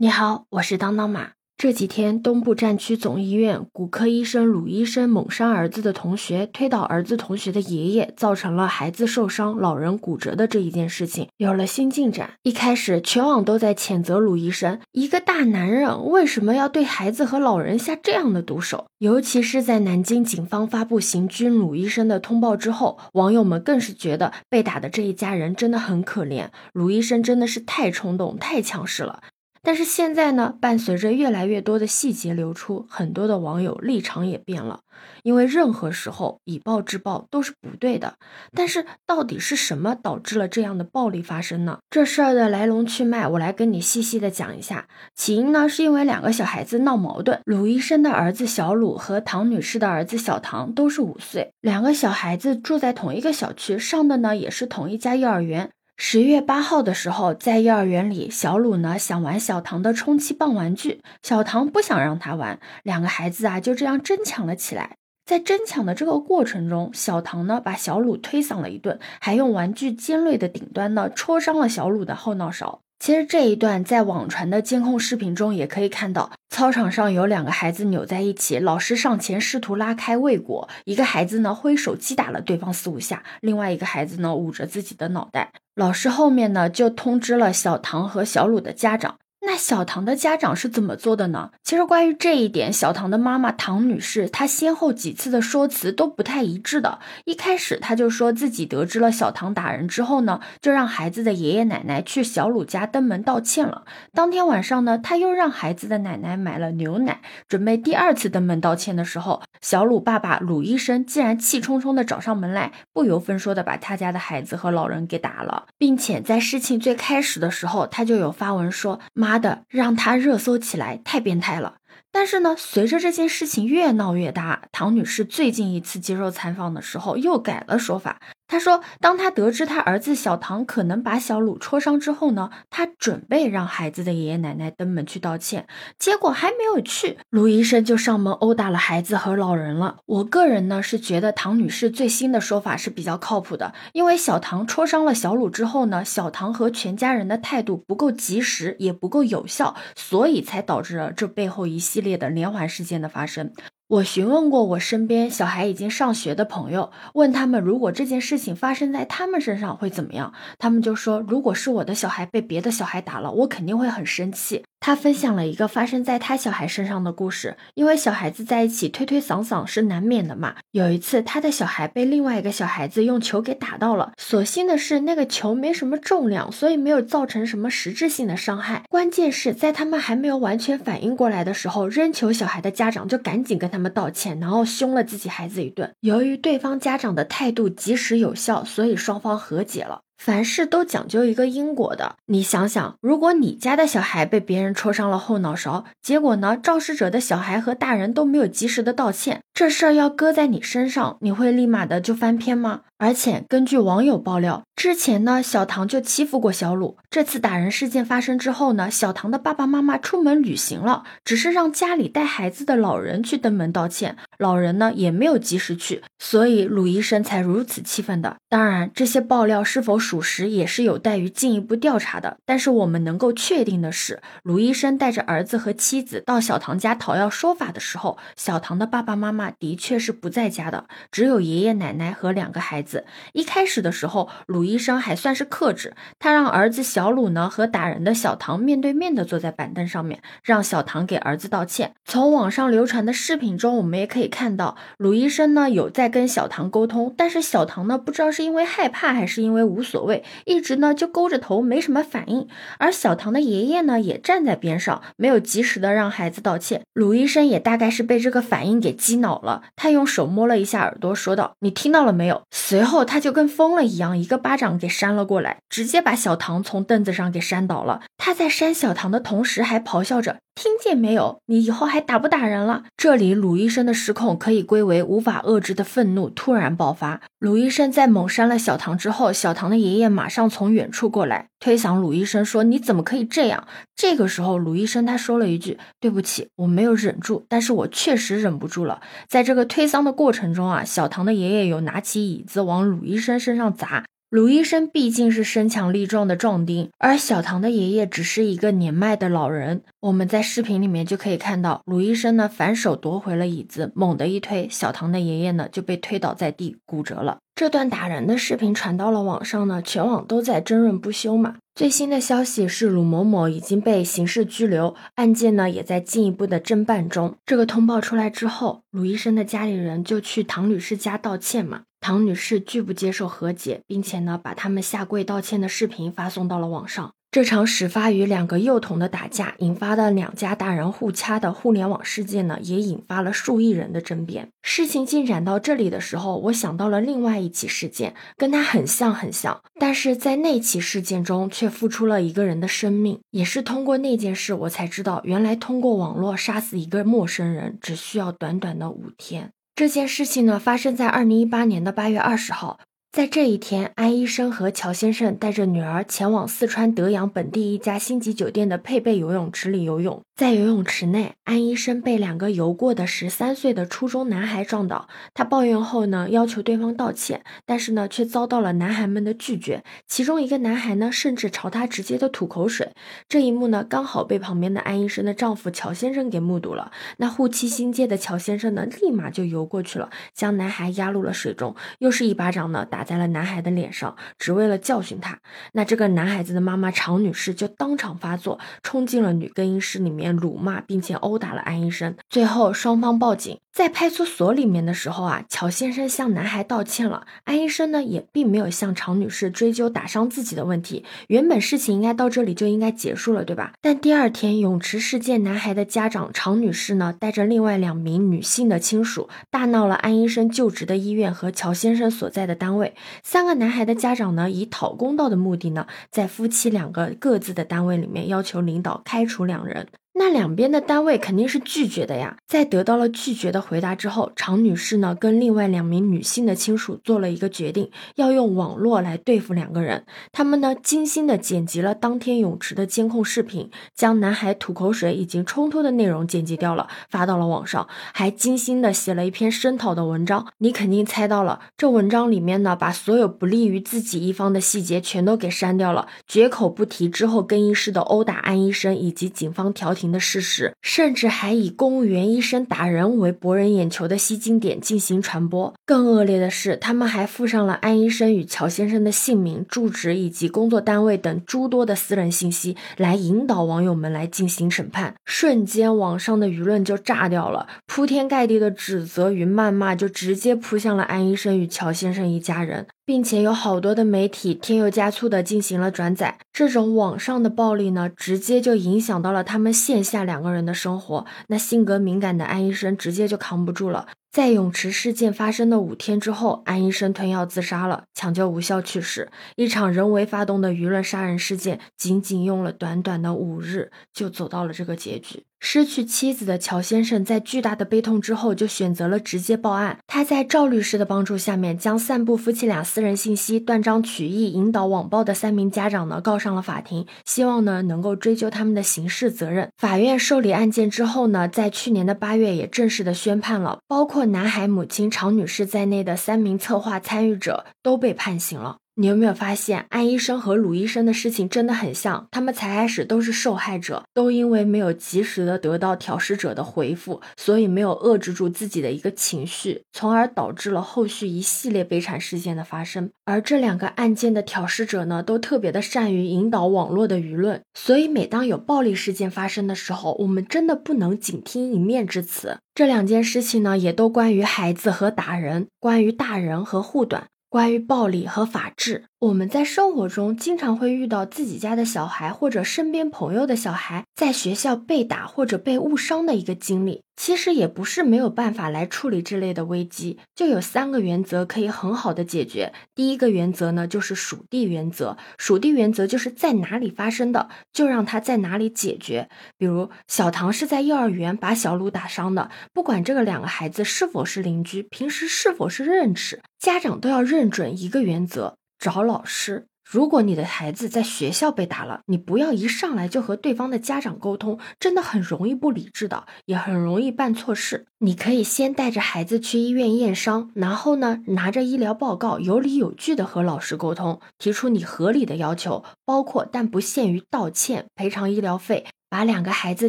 你好，我是当当马。这几天，东部战区总医院骨科医生鲁医生猛伤儿子的同学，推倒儿子同学的爷爷，造成了孩子受伤、老人骨折的这一件事情，有了新进展。一开始，全网都在谴责鲁医生，一个大男人为什么要对孩子和老人下这样的毒手？尤其是在南京警方发布刑拘鲁医生的通报之后，网友们更是觉得被打的这一家人真的很可怜，鲁医生真的是太冲动、太强势了。但是现在呢，伴随着越来越多的细节流出，很多的网友立场也变了。因为任何时候以暴制暴都是不对的。但是到底是什么导致了这样的暴力发生呢？这事儿的来龙去脉，我来跟你细细的讲一下。起因呢，是因为两个小孩子闹矛盾。鲁医生的儿子小鲁和唐女士的儿子小唐都是五岁，两个小孩子住在同一个小区，上的呢也是同一家幼儿园。十月八号的时候，在幼儿园里，小鲁呢想玩小唐的充气棒玩具，小唐不想让他玩，两个孩子啊就这样争抢了起来。在争抢的这个过程中，小唐呢把小鲁推搡了一顿，还用玩具尖锐的顶端呢戳伤了小鲁的后脑勺。其实这一段在网传的监控视频中也可以看到，操场上有两个孩子扭在一起，老师上前试图拉开未果，一个孩子呢挥手击打了对方四五下，另外一个孩子呢捂着自己的脑袋，老师后面呢就通知了小唐和小鲁的家长。那小唐的家长是怎么做的呢？其实关于这一点，小唐的妈妈唐女士，她先后几次的说辞都不太一致的。一开始，她就说自己得知了小唐打人之后呢，就让孩子的爷爷奶奶去小鲁家登门道歉了。当天晚上呢，她又让孩子的奶奶买了牛奶，准备第二次登门道歉的时候，小鲁爸爸鲁医生竟然气冲冲的找上门来，不由分说的把他家的孩子和老人给打了，并且在事情最开始的时候，他就有发文说妈。的，让他热搜起来太变态了。但是呢，随着这件事情越闹越大，唐女士最近一次接受采访的时候又改了说法。他说，当他得知他儿子小唐可能把小鲁戳伤之后呢，他准备让孩子的爷爷奶奶登门去道歉，结果还没有去，卢医生就上门殴打了孩子和老人了。我个人呢是觉得唐女士最新的说法是比较靠谱的，因为小唐戳伤了小鲁之后呢，小唐和全家人的态度不够及时，也不够有效，所以才导致了这背后一系列的连环事件的发生。我询问过我身边小孩已经上学的朋友，问他们如果这件事情发生在他们身上会怎么样，他们就说，如果是我的小孩被别的小孩打了，我肯定会很生气。他分享了一个发生在他小孩身上的故事，因为小孩子在一起推推搡搡是难免的嘛。有一次，他的小孩被另外一个小孩子用球给打到了，所幸的是那个球没什么重量，所以没有造成什么实质性的伤害。关键是在他们还没有完全反应过来的时候，扔球小孩的家长就赶紧跟他们道歉，然后凶了自己孩子一顿。由于对方家长的态度及时有效，所以双方和解了。凡事都讲究一个因果的，你想想，如果你家的小孩被别人戳伤了后脑勺，结果呢，肇事者的小孩和大人都没有及时的道歉，这事儿要搁在你身上，你会立马的就翻篇吗？而且根据网友爆料，之前呢，小唐就欺负过小鲁。这次打人事件发生之后呢，小唐的爸爸妈妈出门旅行了，只是让家里带孩子的老人去登门道歉，老人呢也没有及时去，所以鲁医生才如此气愤的。当然，这些爆料是否属实也是有待于进一步调查的。但是我们能够确定的是，鲁医生带着儿子和妻子到小唐家讨要说法的时候，小唐的爸爸妈妈的确是不在家的，只有爷爷奶奶和两个孩子。一开始的时候，鲁医生还算是克制，他让儿子小鲁呢和打人的小唐面对面的坐在板凳上面，让小唐给儿子道歉。从网上流传的视频中，我们也可以看到，鲁医生呢有在跟小唐沟通，但是小唐呢不知道是因为害怕还是因为无所谓，一直呢就勾着头没什么反应。而小唐的爷爷呢也站在边上，没有及时的让孩子道歉。鲁医生也大概是被这个反应给激恼了，他用手摸了一下耳朵，说道：“你听到了没有？”随随后他就跟疯了一样，一个巴掌给扇了过来，直接把小唐从凳子上给扇倒了。他在扇小唐的同时，还咆哮着：“听见没有？你以后还打不打人了？”这里鲁医生的失控可以归为无法遏制的愤怒突然爆发。鲁医生在猛扇了小唐之后，小唐的爷爷马上从远处过来推搡鲁医生，说：“你怎么可以这样？”这个时候，鲁医生他说了一句：“对不起，我没有忍住，但是我确实忍不住了。”在这个推搡的过程中啊，小唐的爷爷有拿起椅子。往鲁医生身上砸，鲁医生毕竟是身强力壮的壮丁，而小唐的爷爷只是一个年迈的老人。我们在视频里面就可以看到，鲁医生呢反手夺回了椅子，猛地一推，小唐的爷爷呢就被推倒在地，骨折了。这段打人的视频传到了网上呢，全网都在争论不休嘛。最新的消息是，鲁某某已经被刑事拘留，案件呢也在进一步的侦办中。这个通报出来之后，鲁医生的家里人就去唐女士家道歉嘛。唐女士拒不接受和解，并且呢把他们下跪道歉的视频发送到了网上。这场始发于两个幼童的打架引发的两家大人互掐的互联网事件呢，也引发了数亿人的争辩。事情进展到这里的时候，我想到了另外一起事件，跟它很像很像，但是在那起事件中却付出了一个人的生命。也是通过那件事，我才知道，原来通过网络杀死一个陌生人，只需要短短的五天。这件事情呢，发生在二零一八年的八月二十号。在这一天，安医生和乔先生带着女儿前往四川德阳本地一家星级酒店的配备游泳池里游泳。在游泳池内，安医生被两个游过的十三岁的初中男孩撞倒。他抱怨后呢，要求对方道歉，但是呢，却遭到了男孩们的拒绝。其中一个男孩呢，甚至朝他直接的吐口水。这一幕呢，刚好被旁边的安医生的丈夫乔先生给目睹了。那护妻心切的乔先生呢，立马就游过去了，将男孩压入了水中，又是一巴掌呢打。在了男孩的脸上，只为了教训他。那这个男孩子的妈妈常女士就当场发作，冲进了女更衣室里面辱骂，并且殴打了安医生。最后双方报警。在派出所里面的时候啊，乔先生向男孩道歉了，安医生呢也并没有向常女士追究打伤自己的问题。原本事情应该到这里就应该结束了，对吧？但第二天泳池事件男孩的家长常女士呢，带着另外两名女性的亲属，大闹了安医生就职的医院和乔先生所在的单位。三个男孩的家长呢，以讨公道的目的呢，在夫妻两个各自的单位里面要求领导开除两人。那两边的单位肯定是拒绝的呀。在得到了拒绝的回答之后，常女士呢跟另外两名女性的亲属做了一个决定，要用网络来对付两个人。他们呢精心的剪辑了当天泳池的监控视频，将男孩吐口水以及冲突的内容剪辑掉了，发到了网上，还精心的写了一篇声讨的文章。你肯定猜到了，这文章里面呢把所有不利于自己一方的细节全都给删掉了，绝口不提之后更衣室的殴打安医生以及警方调停。的事实，甚至还以公务员医生打人为博博人眼球的吸睛点进行传播。更恶劣的是，他们还附上了安医生与乔先生的姓名、住址以及工作单位等诸多的私人信息，来引导网友们来进行审判。瞬间，网上的舆论就炸掉了，铺天盖地的指责与谩骂就直接扑向了安医生与乔先生一家人。并且有好多的媒体添油加醋的进行了转载，这种网上的暴力呢，直接就影响到了他们线下两个人的生活。那性格敏感的安医生直接就扛不住了。在泳池事件发生的五天之后，安医生吞药自杀了，抢救无效去世。一场人为发动的舆论杀人事件，仅仅用了短短的五日，就走到了这个结局。失去妻子的乔先生在巨大的悲痛之后，就选择了直接报案。他在赵律师的帮助下面，将散布夫妻俩私人信息、断章取义、引导网暴的三名家长呢告上了法庭，希望呢能够追究他们的刑事责任。法院受理案件之后呢，在去年的八月也正式的宣判了，包括男孩母亲常女士在内的三名策划参与者都被判刑了。你有没有发现，安医生和鲁医生的事情真的很像？他们才开始都是受害者，都因为没有及时的得到挑事者的回复，所以没有遏制住自己的一个情绪，从而导致了后续一系列悲惨事件的发生。而这两个案件的挑事者呢，都特别的善于引导网络的舆论，所以每当有暴力事件发生的时候，我们真的不能仅听一面之词。这两件事情呢，也都关于孩子和打人，关于大人和护短。关于暴力和法治，我们在生活中经常会遇到自己家的小孩或者身边朋友的小孩在学校被打或者被误伤的一个经历。其实也不是没有办法来处理这类的危机，就有三个原则可以很好的解决。第一个原则呢，就是属地原则。属地原则就是在哪里发生的，就让他在哪里解决。比如小唐是在幼儿园把小鲁打伤的，不管这个两个孩子是否是邻居，平时是否是认识，家长都要认准一个原则：找老师。如果你的孩子在学校被打了，你不要一上来就和对方的家长沟通，真的很容易不理智的，也很容易办错事。你可以先带着孩子去医院验伤，然后呢，拿着医疗报告，有理有据的和老师沟通，提出你合理的要求，包括但不限于道歉、赔偿医疗费。把两个孩子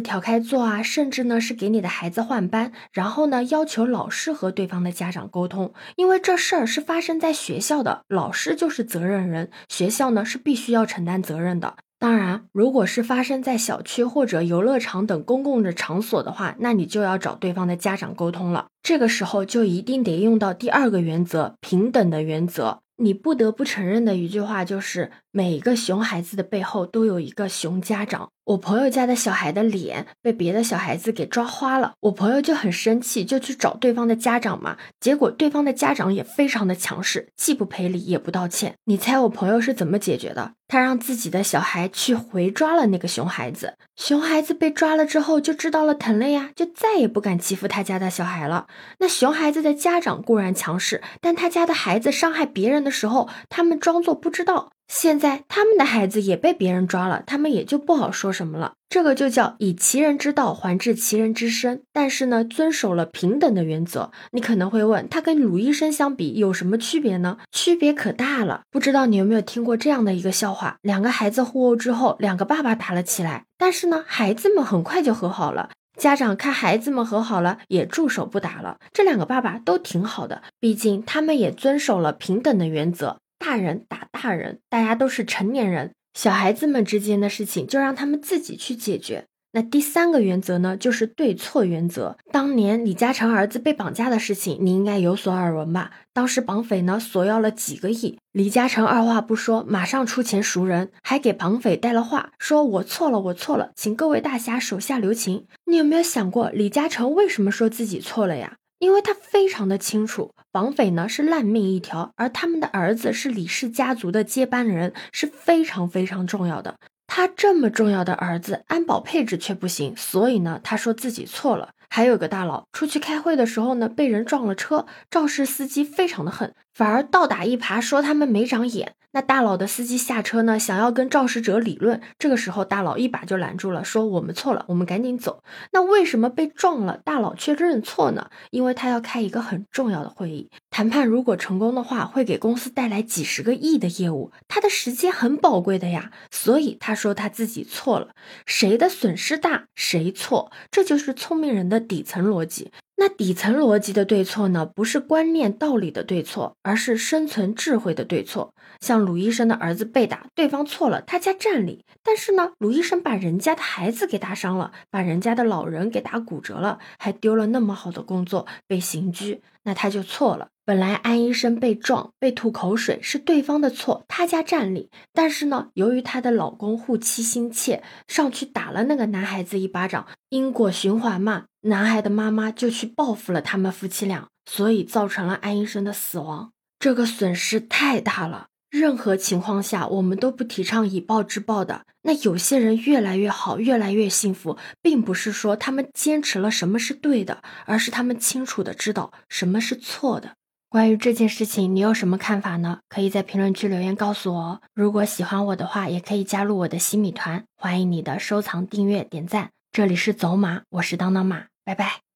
调开座啊，甚至呢是给你的孩子换班，然后呢要求老师和对方的家长沟通，因为这事儿是发生在学校的，老师就是责任人，学校呢是必须要承担责任的。当然，如果是发生在小区或者游乐场等公共的场所的话，那你就要找对方的家长沟通了。这个时候就一定得用到第二个原则——平等的原则。你不得不承认的一句话就是，每一个熊孩子的背后都有一个熊家长。我朋友家的小孩的脸被别的小孩子给抓花了，我朋友就很生气，就去找对方的家长嘛。结果对方的家长也非常的强势，既不赔礼也不道歉。你猜我朋友是怎么解决的？他让自己的小孩去回抓了那个熊孩子。熊孩子被抓了之后就知道了疼了呀，就再也不敢欺负他家的小孩了。那熊孩子的家长固然强势，但他家的孩子伤害别人的时候，他们装作不知道。现在他们的孩子也被别人抓了，他们也就不好说什么了。这个就叫以其人之道还治其人之身。但是呢，遵守了平等的原则。你可能会问，他跟鲁医生相比有什么区别呢？区别可大了。不知道你有没有听过这样的一个笑话：两个孩子互殴之后，两个爸爸打了起来，但是呢，孩子们很快就和好了。家长看孩子们和好了，也住手不打了。这两个爸爸都挺好的，毕竟他们也遵守了平等的原则。大人打大人，大家都是成年人，小孩子们之间的事情就让他们自己去解决。那第三个原则呢，就是对错原则。当年李嘉诚儿子被绑架的事情，你应该有所耳闻吧？当时绑匪呢索要了几个亿，李嘉诚二话不说，马上出钱赎人，还给绑匪带了话，说我错了，我错了，请各位大侠手下留情。你有没有想过，李嘉诚为什么说自己错了呀？因为他非常的清楚，绑匪呢是烂命一条，而他们的儿子是李氏家族的接班人，是非常非常重要的。他这么重要的儿子，安保配置却不行，所以呢，他说自己错了。还有个大佬出去开会的时候呢，被人撞了车，肇事司机非常的恨，反而倒打一耙，说他们没长眼。那大佬的司机下车呢，想要跟肇事者理论，这个时候大佬一把就拦住了，说我们错了，我们赶紧走。那为什么被撞了，大佬却认错呢？因为他要开一个很重要的会议，谈判如果成功的话，会给公司带来几十个亿的业务，他的时间很宝贵的呀，所以他说他自己错了，谁的损失大谁错，这就是聪明人的底层逻辑。那底层逻辑的对错呢？不是观念道理的对错，而是生存智慧的对错。像鲁医生的儿子被打，对方错了，他家占理。但是呢，鲁医生把人家的孩子给打伤了，把人家的老人给打骨折了，还丢了那么好的工作，被刑拘，那他就错了。本来安医生被撞、被吐口水是对方的错，他家占理。但是呢，由于她的老公护妻心切，上去打了那个男孩子一巴掌，因果循环嘛，男孩的妈妈就去报复了他们夫妻俩，所以造成了安医生的死亡。这个损失太大了。任何情况下，我们都不提倡以暴制暴的。那有些人越来越好，越来越幸福，并不是说他们坚持了什么是对的，而是他们清楚的知道什么是错的。关于这件事情，你有什么看法呢？可以在评论区留言告诉我哦。如果喜欢我的话，也可以加入我的洗米团，欢迎你的收藏、订阅、点赞。这里是走马，我是当当马，拜拜。